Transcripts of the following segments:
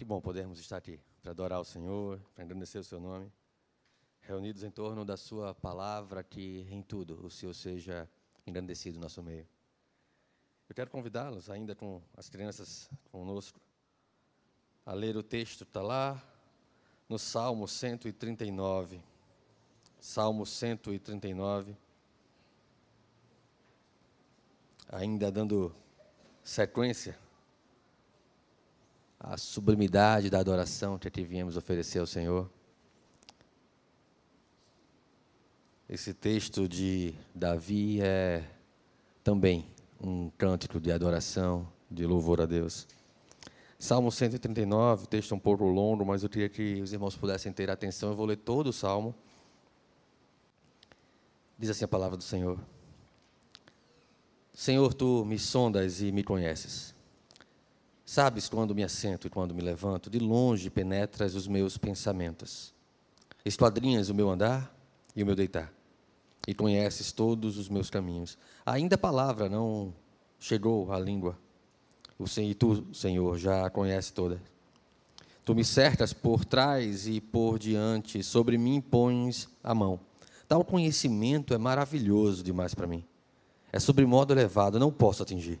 Que bom podermos estar aqui para adorar o Senhor, para engrandecer o seu nome, reunidos em torno da sua palavra, que em tudo o Senhor seja engrandecido no nosso meio. Eu quero convidá-los, ainda com as crianças conosco, a ler o texto, está lá no Salmo 139. Salmo 139. Ainda dando sequência a sublimidade da adoração que aqui viemos oferecer ao Senhor. Esse texto de Davi é também um cântico de adoração, de louvor a Deus. Salmo 139, o texto um pouco longo, mas eu queria que os irmãos pudessem ter atenção. Eu vou ler todo o salmo. Diz assim a palavra do Senhor: Senhor, tu me sondas e me conheces. Sabes quando me assento e quando me levanto, de longe penetras os meus pensamentos. Esquadrinhas o meu andar e o meu deitar, e conheces todos os meus caminhos. Ainda a palavra não chegou à língua, o Senhor, e tu, Senhor, já conhece toda. Tu me cercas por trás e por diante, sobre mim pões a mão. Tal conhecimento é maravilhoso demais para mim. É sobre modo elevado, não posso atingir.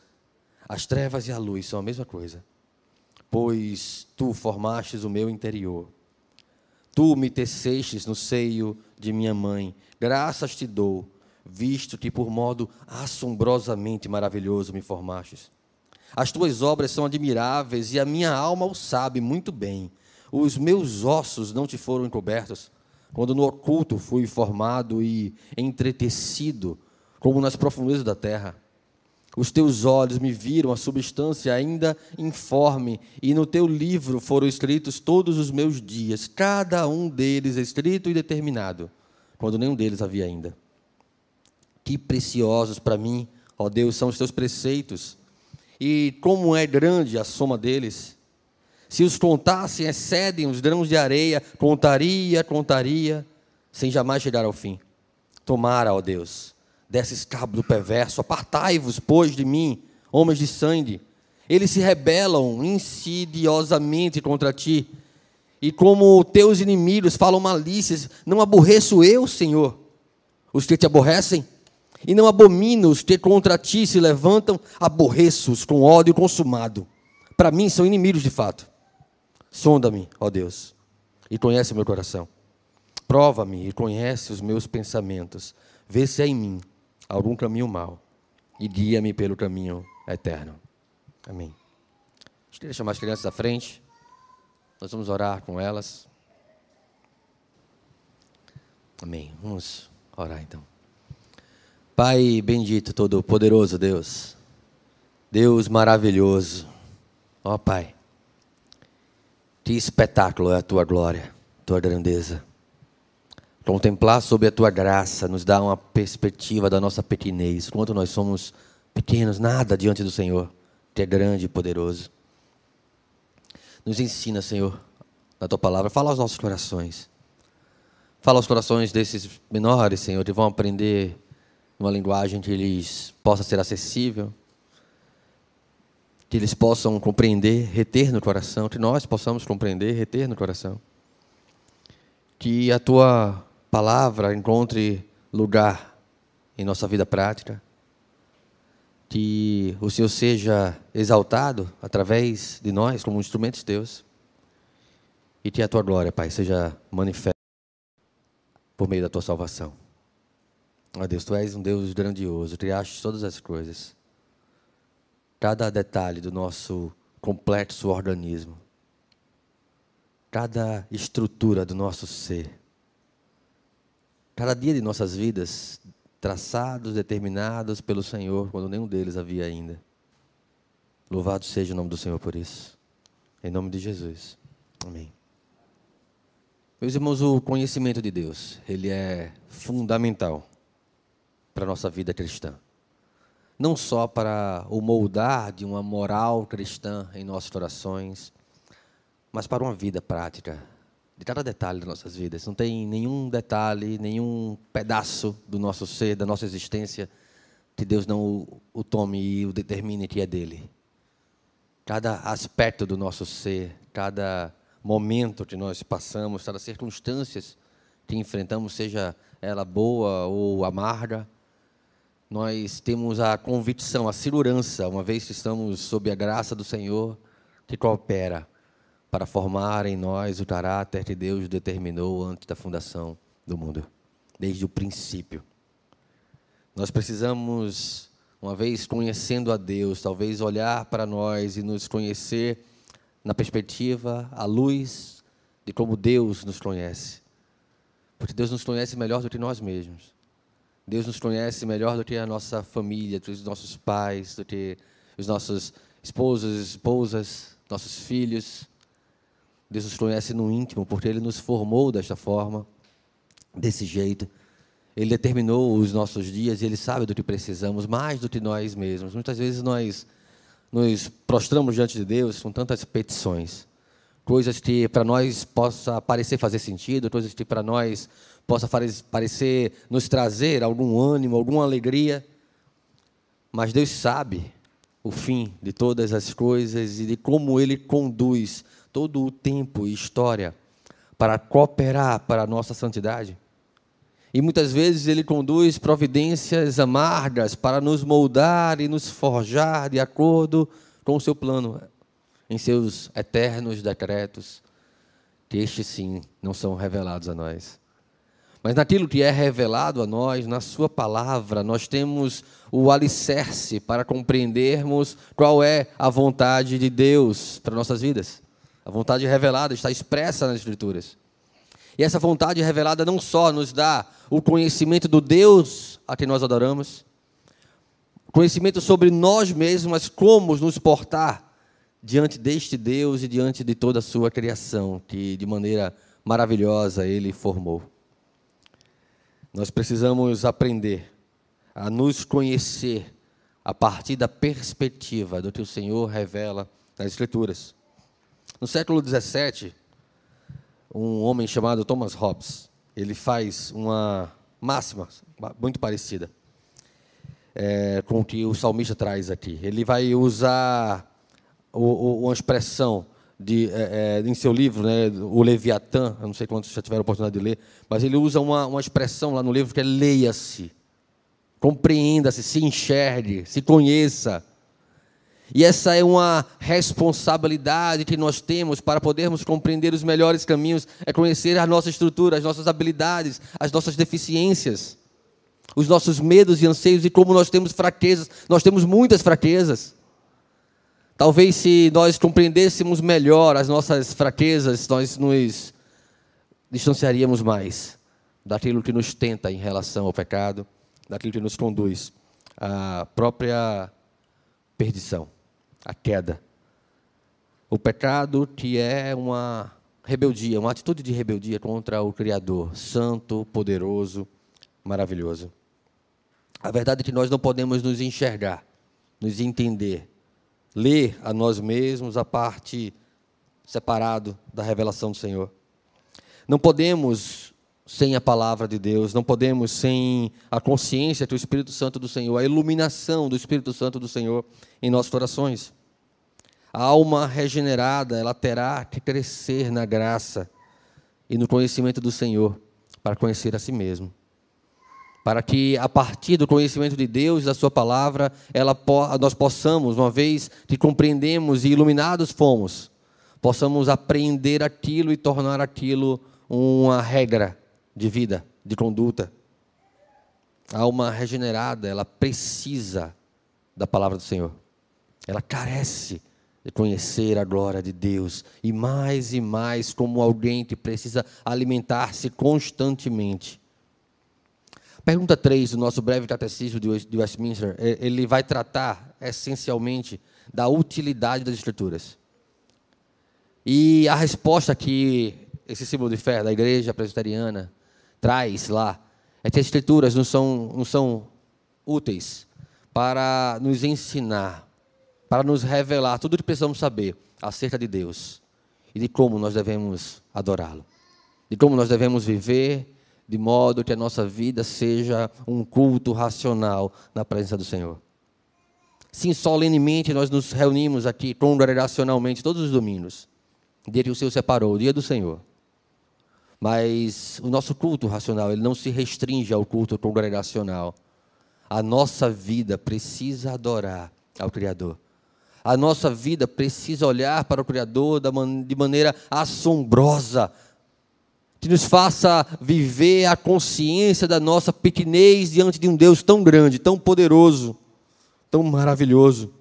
As trevas e a luz são a mesma coisa. Pois tu formastes o meu interior. Tu me tecestes no seio de minha mãe. Graças te dou, visto que por modo assombrosamente maravilhoso me formastes. As tuas obras são admiráveis e a minha alma o sabe muito bem. Os meus ossos não te foram encobertos, quando no oculto fui formado e entretecido, como nas profundezas da terra. Os teus olhos me viram a substância ainda informe, e no teu livro foram escritos todos os meus dias, cada um deles escrito e determinado, quando nenhum deles havia ainda. Que preciosos para mim, ó Deus, são os teus preceitos, e como é grande a soma deles. Se os contassem, excedem os grãos de areia, contaria, contaria, sem jamais chegar ao fim. Tomara, ó Deus, desses cabo do perverso. Apartai-vos, pois, de mim, homens de sangue. Eles se rebelam insidiosamente contra ti. E como teus inimigos falam malícias, não aborreço eu, Senhor, os que te aborrecem. E não abomino os que contra ti se levantam, aborreço-os com ódio consumado. Para mim são inimigos de fato. Sonda-me, ó Deus, e conhece meu coração. Prova-me e conhece os meus pensamentos. Vê se há em mim algum caminho mau e guia-me pelo caminho eterno. Amém. Eu queria chamar as crianças à frente. Nós vamos orar com elas. Amém. Vamos orar então. Pai bendito, todo-poderoso Deus, Deus maravilhoso, ó Pai, que espetáculo é a tua glória, tua grandeza. Contemplar sobre a tua graça nos dá uma perspectiva da nossa pequenez, quanto nós somos pequenos, nada diante do Senhor, que é grande e poderoso. Nos ensina, Senhor, na tua palavra, fala aos nossos corações. Fala aos corações desses menores, Senhor, que vão aprender uma linguagem que lhes possa ser acessível, que eles possam compreender, reter no coração, que nós possamos compreender, reter no coração. Que a tua palavra encontre lugar em nossa vida prática. Que o Senhor seja exaltado através de nós como instrumentos teus. E que a tua glória, Pai, seja manifesta por meio da tua salvação. Ó Deus, tu és um Deus grandioso, criaste todas as coisas. Cada detalhe do nosso complexo organismo. Cada estrutura do nosso ser cada dia de nossas vidas, traçados, determinados pelo Senhor, quando nenhum deles havia ainda. Louvado seja o nome do Senhor por isso. Em nome de Jesus. Amém. Meus irmãos, o conhecimento de Deus, ele é fundamental para a nossa vida cristã. Não só para o moldar de uma moral cristã em nossas orações, mas para uma vida prática, de cada detalhe das nossas vidas. Não tem nenhum detalhe, nenhum pedaço do nosso ser, da nossa existência, que Deus não o, o tome e o determine que é dele. Cada aspecto do nosso ser, cada momento que nós passamos, cada circunstâncias que enfrentamos, seja ela boa ou amarga, nós temos a convicção, a segurança, uma vez que estamos sob a graça do Senhor, que coopera para formar em nós o caráter que Deus determinou antes da fundação do mundo, desde o princípio. Nós precisamos, uma vez conhecendo a Deus, talvez olhar para nós e nos conhecer na perspectiva, à luz de como Deus nos conhece. Porque Deus nos conhece melhor do que nós mesmos. Deus nos conhece melhor do que a nossa família, do que os nossos pais, do que os nossos esposos, esposas, nossos filhos. Deus nos conhece no íntimo, porque Ele nos formou desta forma, desse jeito. Ele determinou os nossos dias e Ele sabe do que precisamos, mais do que nós mesmos. Muitas vezes nós nos prostramos diante de Deus com tantas petições, coisas que para nós possa parecer fazer sentido, coisas que para nós possa parecer nos trazer algum ânimo, alguma alegria, mas Deus sabe o fim de todas as coisas e de como Ele conduz todo o tempo e história para cooperar para a nossa santidade. E muitas vezes ele conduz providências amargas para nos moldar e nos forjar de acordo com o seu plano, em seus eternos decretos, que estes sim não são revelados a nós. Mas naquilo que é revelado a nós, na Sua palavra, nós temos o alicerce para compreendermos qual é a vontade de Deus para nossas vidas. A vontade revelada está expressa nas Escrituras. E essa vontade revelada não só nos dá o conhecimento do Deus a quem nós adoramos, conhecimento sobre nós mesmos, mas como nos portar diante deste Deus e diante de toda a sua criação, que de maneira maravilhosa ele formou. Nós precisamos aprender a nos conhecer a partir da perspectiva do que o Senhor revela nas Escrituras. No século XVII, um homem chamado Thomas Hobbes. Ele faz uma máxima muito parecida é, com o que o salmista traz aqui. Ele vai usar o, o, uma expressão de, é, é, em seu livro, né, o Leviatã, eu não sei quantos já tiveram a oportunidade de ler, mas ele usa uma, uma expressão lá no livro que é leia-se, compreenda-se, se enxergue, se conheça. E essa é uma responsabilidade que nós temos para podermos compreender os melhores caminhos, é conhecer a nossa estrutura, as nossas habilidades, as nossas deficiências, os nossos medos e anseios e como nós temos fraquezas. Nós temos muitas fraquezas. Talvez se nós compreendêssemos melhor as nossas fraquezas, nós nos distanciaríamos mais daquilo que nos tenta em relação ao pecado, daquilo que nos conduz à própria perdição a queda. O pecado que é uma rebeldia, uma atitude de rebeldia contra o Criador, santo, poderoso, maravilhoso. A verdade é que nós não podemos nos enxergar, nos entender, ler a nós mesmos a parte separado da revelação do Senhor. Não podemos sem a palavra de Deus, não podemos sem a consciência que o Espírito Santo do Senhor, a iluminação do Espírito Santo do Senhor em nossos corações. A alma regenerada, ela terá que crescer na graça e no conhecimento do Senhor para conhecer a si mesmo. Para que a partir do conhecimento de Deus e da sua palavra, ela, nós possamos, uma vez que compreendemos e iluminados fomos, possamos aprender aquilo e tornar aquilo uma regra de vida, de conduta. A alma regenerada, ela precisa da palavra do Senhor. Ela carece de conhecer a glória de Deus e mais e mais como alguém que precisa alimentar-se constantemente. Pergunta 3 do nosso breve catecismo de Westminster, ele vai tratar essencialmente da utilidade das Escrituras. E a resposta que esse símbolo de fé da igreja presbiteriana traz lá é que as escrituras não são, não são úteis para nos ensinar, para nos revelar tudo o que precisamos saber acerca de Deus e de como nós devemos adorá-lo, de como nós devemos viver de modo que a nossa vida seja um culto racional na presença do Senhor. Sim, solenemente nós nos reunimos aqui congregacionalmente todos os domingos, dia que o Senhor separou, o dia do Senhor. Mas o nosso culto racional, ele não se restringe ao culto congregacional. A nossa vida precisa adorar ao Criador. A nossa vida precisa olhar para o Criador de maneira assombrosa, que nos faça viver a consciência da nossa pequenez diante de um Deus tão grande, tão poderoso, tão maravilhoso.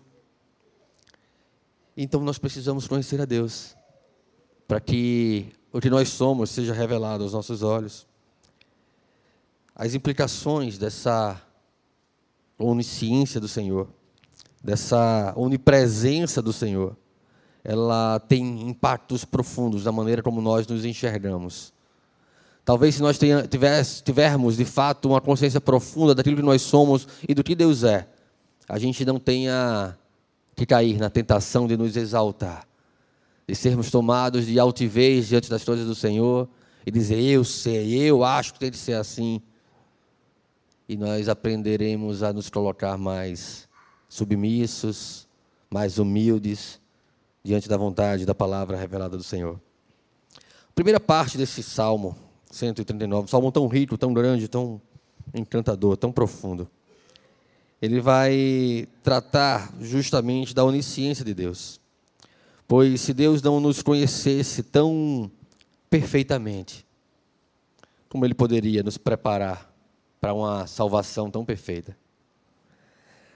Então nós precisamos conhecer a Deus, para que o que nós somos seja revelado aos nossos olhos. As implicações dessa onisciência do Senhor, dessa onipresença do Senhor, ela tem impactos profundos na maneira como nós nos enxergamos. Talvez se nós tivermos de fato uma consciência profunda daquilo que nós somos e do que Deus é, a gente não tenha que cair na tentação de nos exaltar, de sermos tomados de altivez diante das coisas do Senhor e dizer eu sei, eu acho que tem que ser assim. E nós aprenderemos a nos colocar mais submissos, mais humildes diante da vontade da palavra revelada do Senhor. primeira parte desse salmo 139, um salmo tão rico, tão grande, tão encantador, tão profundo. Ele vai tratar justamente da onisciência de Deus. Pois se Deus não nos conhecesse tão perfeitamente, como Ele poderia nos preparar para uma salvação tão perfeita?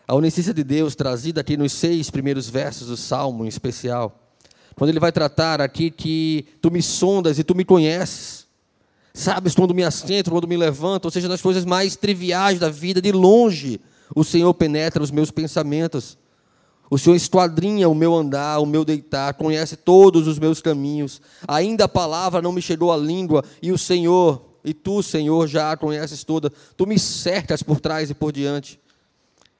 A onisciência de Deus, trazida aqui nos seis primeiros versos do Salmo em especial, quando ele vai tratar aqui que tu me sondas e tu me conheces, Sabes quando me assento, quando me levanto, ou seja, nas coisas mais triviais da vida, de longe, o Senhor penetra os meus pensamentos. O Senhor esquadrinha o meu andar, o meu deitar, conhece todos os meus caminhos. Ainda a palavra não me chegou à língua, e o Senhor, e tu, Senhor, já a conheces toda. Tu me cercas por trás e por diante.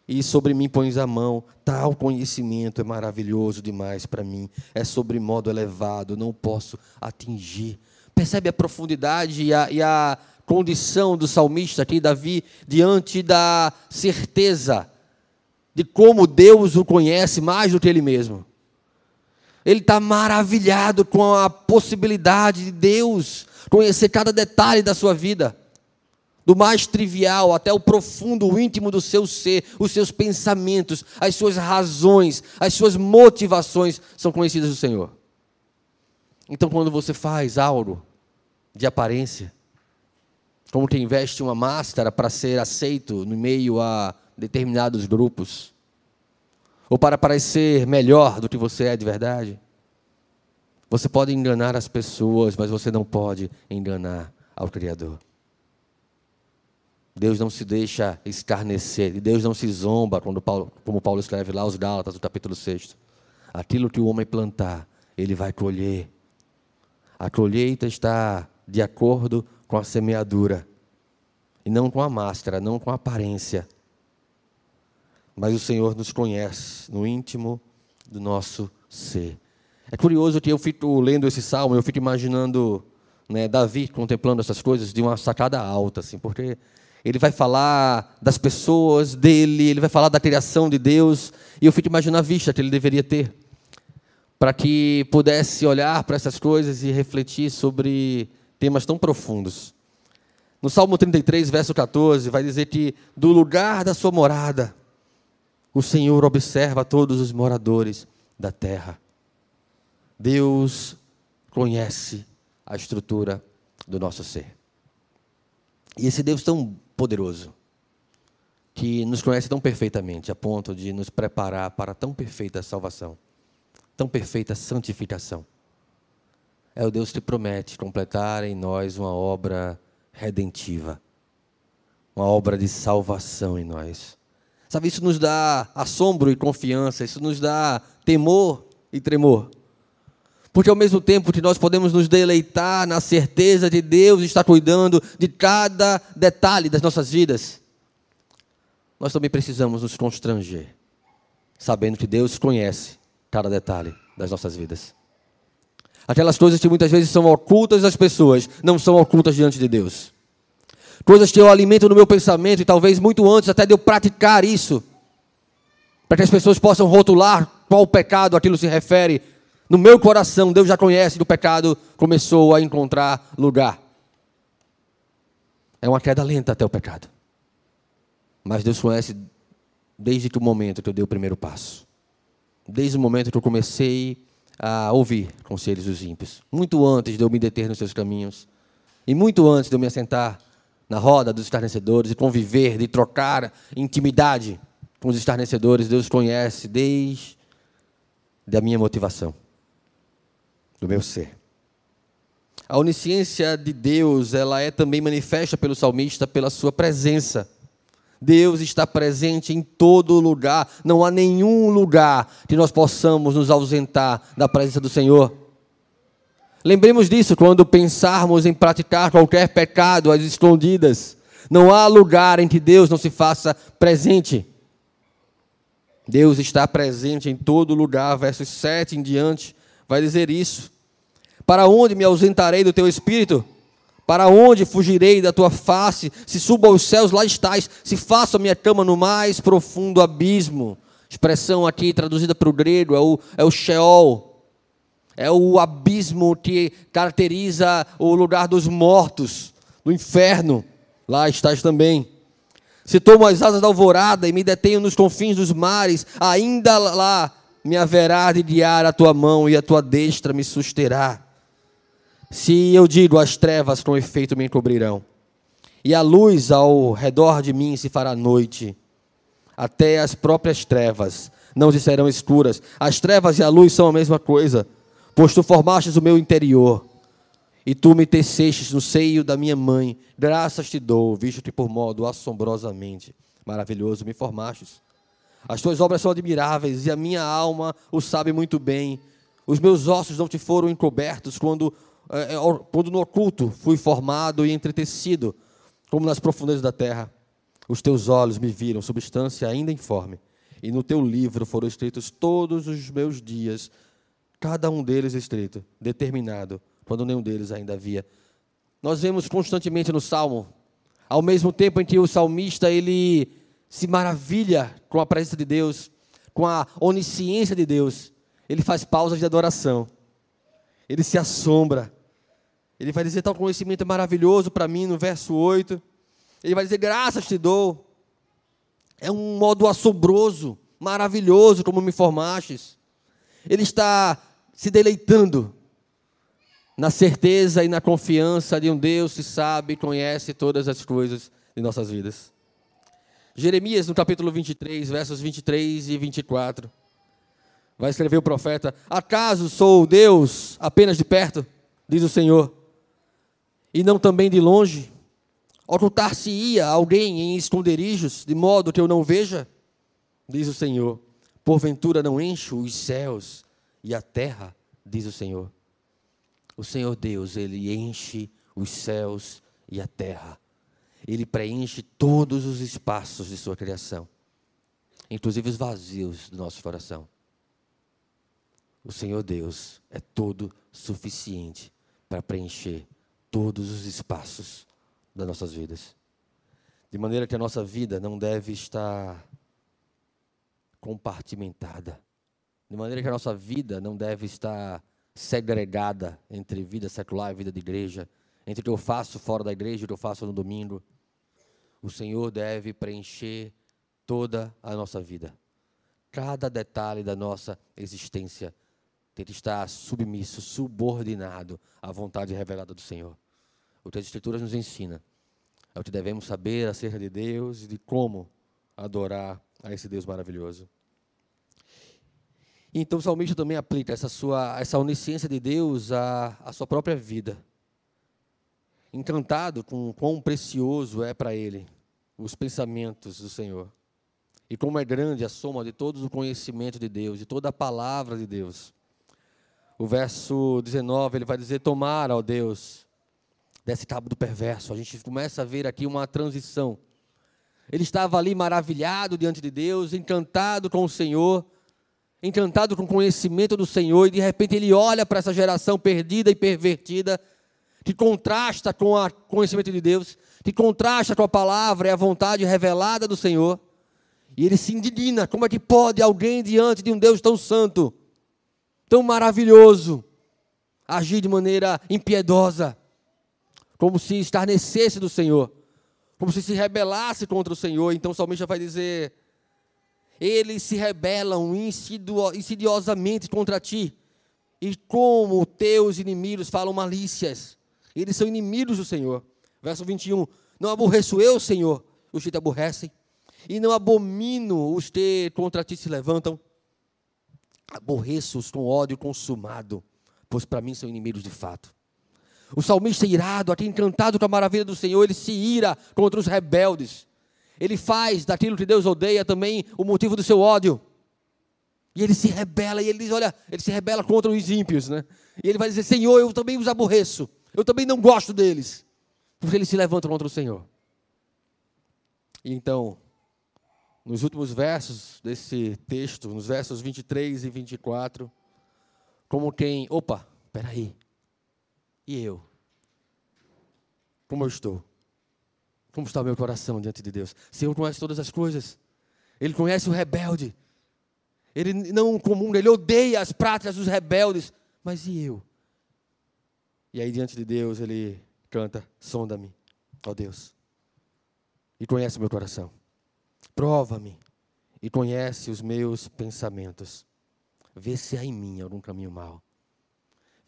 E sobre mim pões a mão. Tal conhecimento é maravilhoso demais para mim. É sobre modo elevado, não posso atingir. Percebe a profundidade e a, e a condição do salmista aqui, Davi, diante da certeza de como Deus o conhece mais do que ele mesmo. Ele está maravilhado com a possibilidade de Deus conhecer cada detalhe da sua vida, do mais trivial até o profundo, o íntimo do seu ser, os seus pensamentos, as suas razões, as suas motivações são conhecidas do Senhor. Então, quando você faz algo de aparência, como quem veste uma máscara para ser aceito no meio a determinados grupos, ou para parecer melhor do que você é de verdade, você pode enganar as pessoas, mas você não pode enganar ao Criador. Deus não se deixa escarnecer, e Deus não se zomba, quando Paulo, como Paulo escreve lá os Gálatas, no capítulo 6. Aquilo que o homem plantar, ele vai colher. A colheita está de acordo com a semeadura, e não com a máscara, não com a aparência. Mas o Senhor nos conhece no íntimo do nosso ser. É curioso que eu fico lendo esse salmo, eu fico imaginando né, Davi contemplando essas coisas de uma sacada alta, assim, porque ele vai falar das pessoas dele, ele vai falar da criação de Deus, e eu fico imaginando a vista que ele deveria ter para que pudesse olhar para essas coisas e refletir sobre temas tão profundos. No Salmo 33, verso 14, vai dizer que do lugar da sua morada, o Senhor observa todos os moradores da terra. Deus conhece a estrutura do nosso ser. E esse Deus tão poderoso, que nos conhece tão perfeitamente, a ponto de nos preparar para tão perfeita salvação tão perfeita santificação. É o Deus que promete completar em nós uma obra redentiva, uma obra de salvação em nós. Sabe, isso nos dá assombro e confiança, isso nos dá temor e tremor. Porque ao mesmo tempo que nós podemos nos deleitar na certeza de Deus estar cuidando de cada detalhe das nossas vidas, nós também precisamos nos constranger, sabendo que Deus conhece cada detalhe das nossas vidas. Aquelas coisas que muitas vezes são ocultas das pessoas, não são ocultas diante de Deus. Coisas que eu alimento no meu pensamento, e talvez muito antes até de eu praticar isso, para que as pessoas possam rotular qual pecado aquilo se refere. No meu coração, Deus já conhece que o pecado começou a encontrar lugar. É uma queda lenta até o pecado. Mas Deus conhece desde que o momento que eu dei o primeiro passo. Desde o momento que eu comecei a ouvir conselhos dos ímpios. Muito antes de eu me deter nos seus caminhos. E muito antes de eu me assentar na roda dos estarnecedores e conviver, de trocar intimidade com os estarnecedores, Deus conhece desde a minha motivação, do meu ser. A onisciência de Deus, ela é também manifesta pelo salmista pela sua presença. Deus está presente em todo lugar. Não há nenhum lugar que nós possamos nos ausentar da presença do Senhor. Lembremos disso quando pensarmos em praticar qualquer pecado às escondidas. Não há lugar em que Deus não se faça presente. Deus está presente em todo lugar. Versos 7 em diante vai dizer isso. Para onde me ausentarei do teu espírito? Para onde fugirei da tua face? Se subo aos céus, lá estás. Se faço a minha cama no mais profundo abismo. Expressão aqui traduzida para o grego é o, é o Sheol. É o abismo que caracteriza o lugar dos mortos, do inferno. Lá estás também. Se tomo as asas da alvorada e me detenho nos confins dos mares, ainda lá me haverá de guiar a tua mão e a tua destra me susterá. Se eu digo as trevas com efeito me encobrirão, e a luz ao redor de mim se fará noite, até as próprias trevas não se serão escuras. As trevas e a luz são a mesma coisa, pois tu formastes o meu interior, e tu me tecestes no seio da minha mãe. Graças te dou, visto que por modo assombrosamente maravilhoso me formastes. As tuas obras são admiráveis, e a minha alma o sabe muito bem. Os meus ossos não te foram encobertos quando é, é, quando no oculto fui formado e entretecido, como nas profundezas da terra. Os teus olhos me viram, substância ainda informe, e no teu livro foram escritos todos os meus dias, cada um deles escrito, determinado, quando nenhum deles ainda havia. Nós vemos constantemente no Salmo, ao mesmo tempo em que o salmista ele se maravilha com a presença de Deus, com a onisciência de Deus, ele faz pausas de adoração ele se assombra. Ele vai dizer: tal conhecimento é maravilhoso para mim, no verso 8. Ele vai dizer: graças te dou. É um modo assombroso, maravilhoso, como me formastes. Ele está se deleitando na certeza e na confiança de um Deus que sabe e conhece todas as coisas de nossas vidas. Jeremias, no capítulo 23, versos 23 e 24. Vai escrever o profeta: Acaso sou Deus apenas de perto? Diz o Senhor. E não também de longe? Ocultar-se-ia alguém em esconderijos, de modo que eu não veja? Diz o Senhor. Porventura não encho os céus e a terra, diz o Senhor. O Senhor Deus, ele enche os céus e a terra. Ele preenche todos os espaços de sua criação, inclusive os vazios do nosso coração o Senhor Deus é todo suficiente para preencher todos os espaços das nossas vidas. De maneira que a nossa vida não deve estar compartimentada. De maneira que a nossa vida não deve estar segregada entre vida secular e vida de igreja, entre o que eu faço fora da igreja e o que eu faço no domingo. O Senhor deve preencher toda a nossa vida. Cada detalhe da nossa existência ter que estar submisso, subordinado à vontade revelada do Senhor. O que as Escrituras nos ensina é o que devemos saber acerca de Deus e de como adorar a esse Deus maravilhoso. Então o salmista também aplica essa sua essa onisciência de Deus à, à sua própria vida. Encantado com quão precioso é para ele os pensamentos do Senhor. E como é grande a soma de todo o conhecimento de Deus, de toda a palavra de Deus. O verso 19, ele vai dizer: Tomara, ó Deus, desse cabo do perverso. A gente começa a ver aqui uma transição. Ele estava ali maravilhado diante de Deus, encantado com o Senhor, encantado com o conhecimento do Senhor, e de repente ele olha para essa geração perdida e pervertida, que contrasta com o conhecimento de Deus, que contrasta com a palavra e a vontade revelada do Senhor, e ele se indigna: como é que pode alguém diante de um Deus tão santo, tão maravilhoso, agir de maneira impiedosa, como se estarnecesse do Senhor? como se se rebelasse contra o Senhor. Então o salmista vai dizer: Eles se rebelam insidiosamente contra ti, e como teus inimigos falam malícias. Eles são inimigos do Senhor. Verso 21. Não aborreço eu, Senhor, os que te aborrecem, e não abomino os que contra ti se levantam. Aborreço-os com ódio consumado, pois para mim são inimigos de fato. O salmista irado, aqui encantado com a maravilha do Senhor, ele se ira contra os rebeldes. Ele faz daquilo que Deus odeia também o motivo do seu ódio. E ele se rebela, e ele diz: Olha, ele se rebela contra os ímpios, né? E ele vai dizer: Senhor, eu também os aborreço, eu também não gosto deles, porque eles se levantam contra o Senhor. E então, nos últimos versos desse texto, nos versos 23 e 24, como quem, opa, peraí, e eu? Como eu estou? Como está o meu coração diante de Deus? O Senhor conhece todas as coisas. Ele conhece o rebelde. Ele não comum, ele odeia as práticas dos rebeldes. Mas e eu? E aí, diante de Deus, ele canta: Sonda-me, ó Deus, e conhece o meu coração. Prova-me e conhece os meus pensamentos. Vê se há em mim algum caminho mau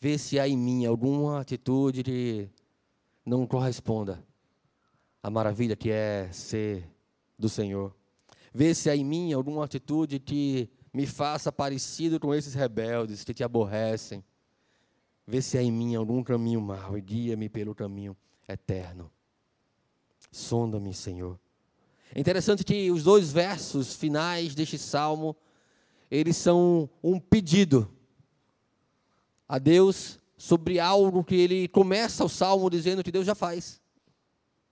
ver se há em mim alguma atitude que não corresponda à maravilha que é ser do Senhor. Ver se há em mim alguma atitude que me faça parecido com esses rebeldes que te aborrecem. Vê se há em mim algum caminho mau e guia-me pelo caminho eterno. Sonda-me, Senhor. É interessante que os dois versos finais deste salmo, eles são um pedido a Deus sobre algo que ele começa o salmo dizendo que Deus já faz.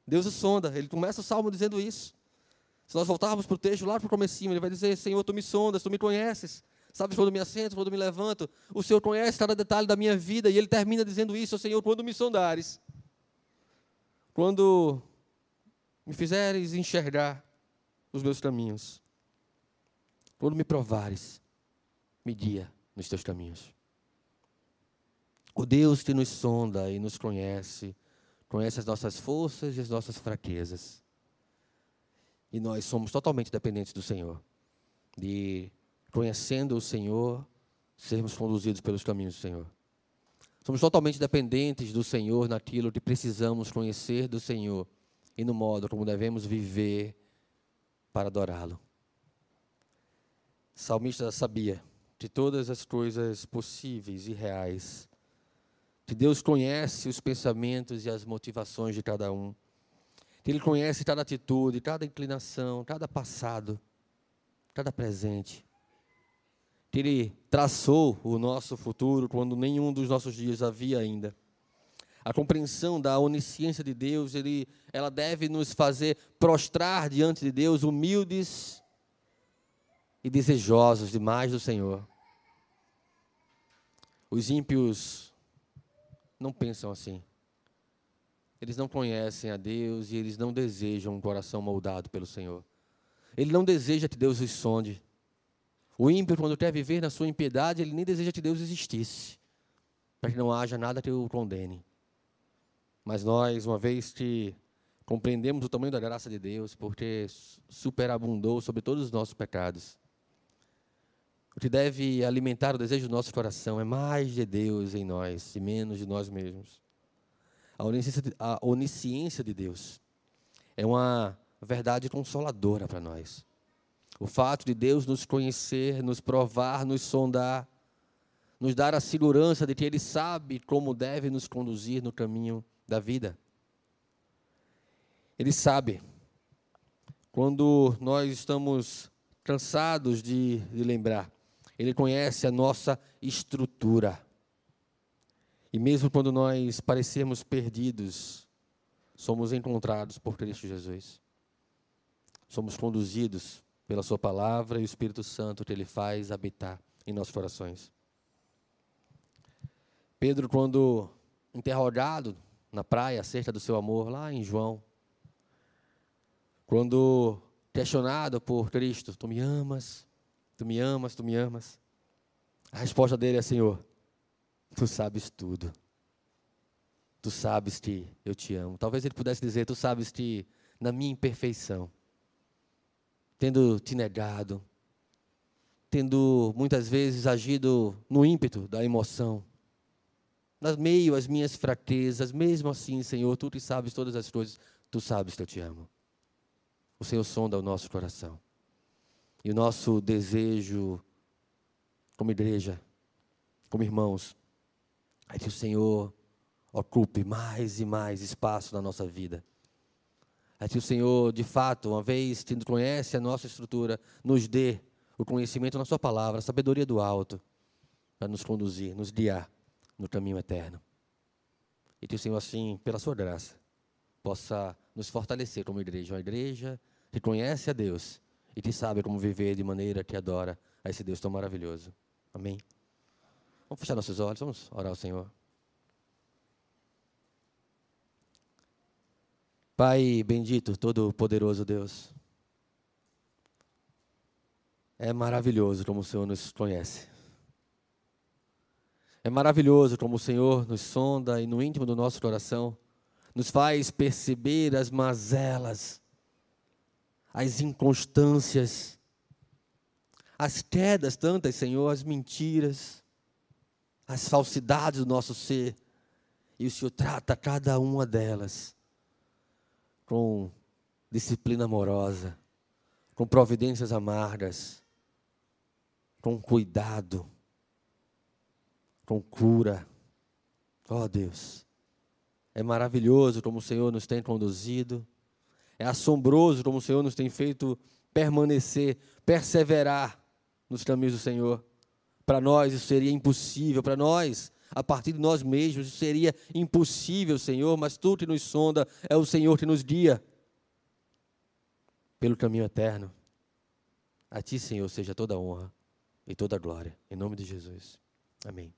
Deus o sonda, ele começa o salmo dizendo isso. Se nós voltarmos para o texto lá para o comecinho, ele vai dizer, Senhor, Tu me sondas, Tu me conheces. Sabes quando me assento, quando me levanto. O Senhor conhece cada detalhe da minha vida. E ele termina dizendo isso, Senhor, quando me sondares. Quando me fizeres enxergar os meus caminhos. Quando me provares, me guia nos teus caminhos. O Deus que nos sonda e nos conhece, conhece as nossas forças e as nossas fraquezas. E nós somos totalmente dependentes do Senhor. De, conhecendo o Senhor, sermos conduzidos pelos caminhos do Senhor. Somos totalmente dependentes do Senhor naquilo que precisamos conhecer do Senhor e no modo como devemos viver para adorá-lo. Salmista sabia de todas as coisas possíveis e reais que Deus conhece os pensamentos e as motivações de cada um. Que Ele conhece cada atitude, cada inclinação, cada passado, cada presente. Que Ele traçou o nosso futuro quando nenhum dos nossos dias havia ainda. A compreensão da onisciência de Deus, ele, ela deve nos fazer prostrar diante de Deus, humildes e desejosos de mais do Senhor. Os ímpios não pensam assim. Eles não conhecem a Deus e eles não desejam um coração moldado pelo Senhor. Ele não deseja que Deus os sonde. O ímpio, quando quer viver na sua impiedade, ele nem deseja que Deus existisse, para que não haja nada que o condene. Mas nós, uma vez que compreendemos o tamanho da graça de Deus, porque superabundou sobre todos os nossos pecados, o que deve alimentar o desejo do nosso coração é mais de Deus em nós e menos de nós mesmos. A onisciência de, a onisciência de Deus é uma verdade consoladora para nós. O fato de Deus nos conhecer, nos provar, nos sondar, nos dar a segurança de que Ele sabe como deve nos conduzir no caminho da vida. Ele sabe quando nós estamos cansados de, de lembrar ele conhece a nossa estrutura. E mesmo quando nós parecemos perdidos, somos encontrados por Cristo Jesus. Somos conduzidos pela Sua palavra e o Espírito Santo que Ele faz habitar em nossos corações. Pedro, quando interrogado na praia acerca do seu amor, lá em João, quando questionado por Cristo, tu me amas, tu me amas, tu me amas. A resposta dele é: Senhor, tu sabes tudo. Tu sabes que eu te amo. Talvez ele pudesse dizer: Tu sabes que na minha imperfeição, tendo te negado, tendo muitas vezes agido no ímpeto da emoção, nas meio às minhas fraquezas, mesmo assim, Senhor, tu que sabes todas as coisas, tu sabes que eu te amo. O Senhor sonda o nosso coração. E o nosso desejo, como igreja, como irmãos, é que o Senhor ocupe mais e mais espaço na nossa vida. É que o Senhor, de fato, uma vez que conhece a nossa estrutura, nos dê o conhecimento na Sua palavra, a sabedoria do alto, para nos conduzir, nos guiar no caminho eterno. E que o Senhor, assim, pela Sua graça, possa nos fortalecer como igreja, uma igreja que conhece a Deus e que sabe como viver de maneira que adora a esse Deus tão maravilhoso. Amém? Vamos fechar nossos olhos, vamos orar ao Senhor. Pai bendito, todo-poderoso Deus, é maravilhoso como o Senhor nos conhece. É maravilhoso como o Senhor nos sonda e no íntimo do nosso coração nos faz perceber as mazelas as inconstâncias, as quedas tantas, Senhor, as mentiras, as falsidades do nosso ser. E o Senhor trata cada uma delas com disciplina amorosa, com providências amargas, com cuidado, com cura. Ó oh, Deus, é maravilhoso como o Senhor nos tem conduzido é assombroso como o Senhor nos tem feito permanecer, perseverar nos caminhos do Senhor. Para nós isso seria impossível, para nós, a partir de nós mesmos, isso seria impossível, Senhor, mas tu que nos sonda, é o Senhor que nos guia pelo caminho eterno. A ti, Senhor, seja toda a honra e toda a glória. Em nome de Jesus. Amém.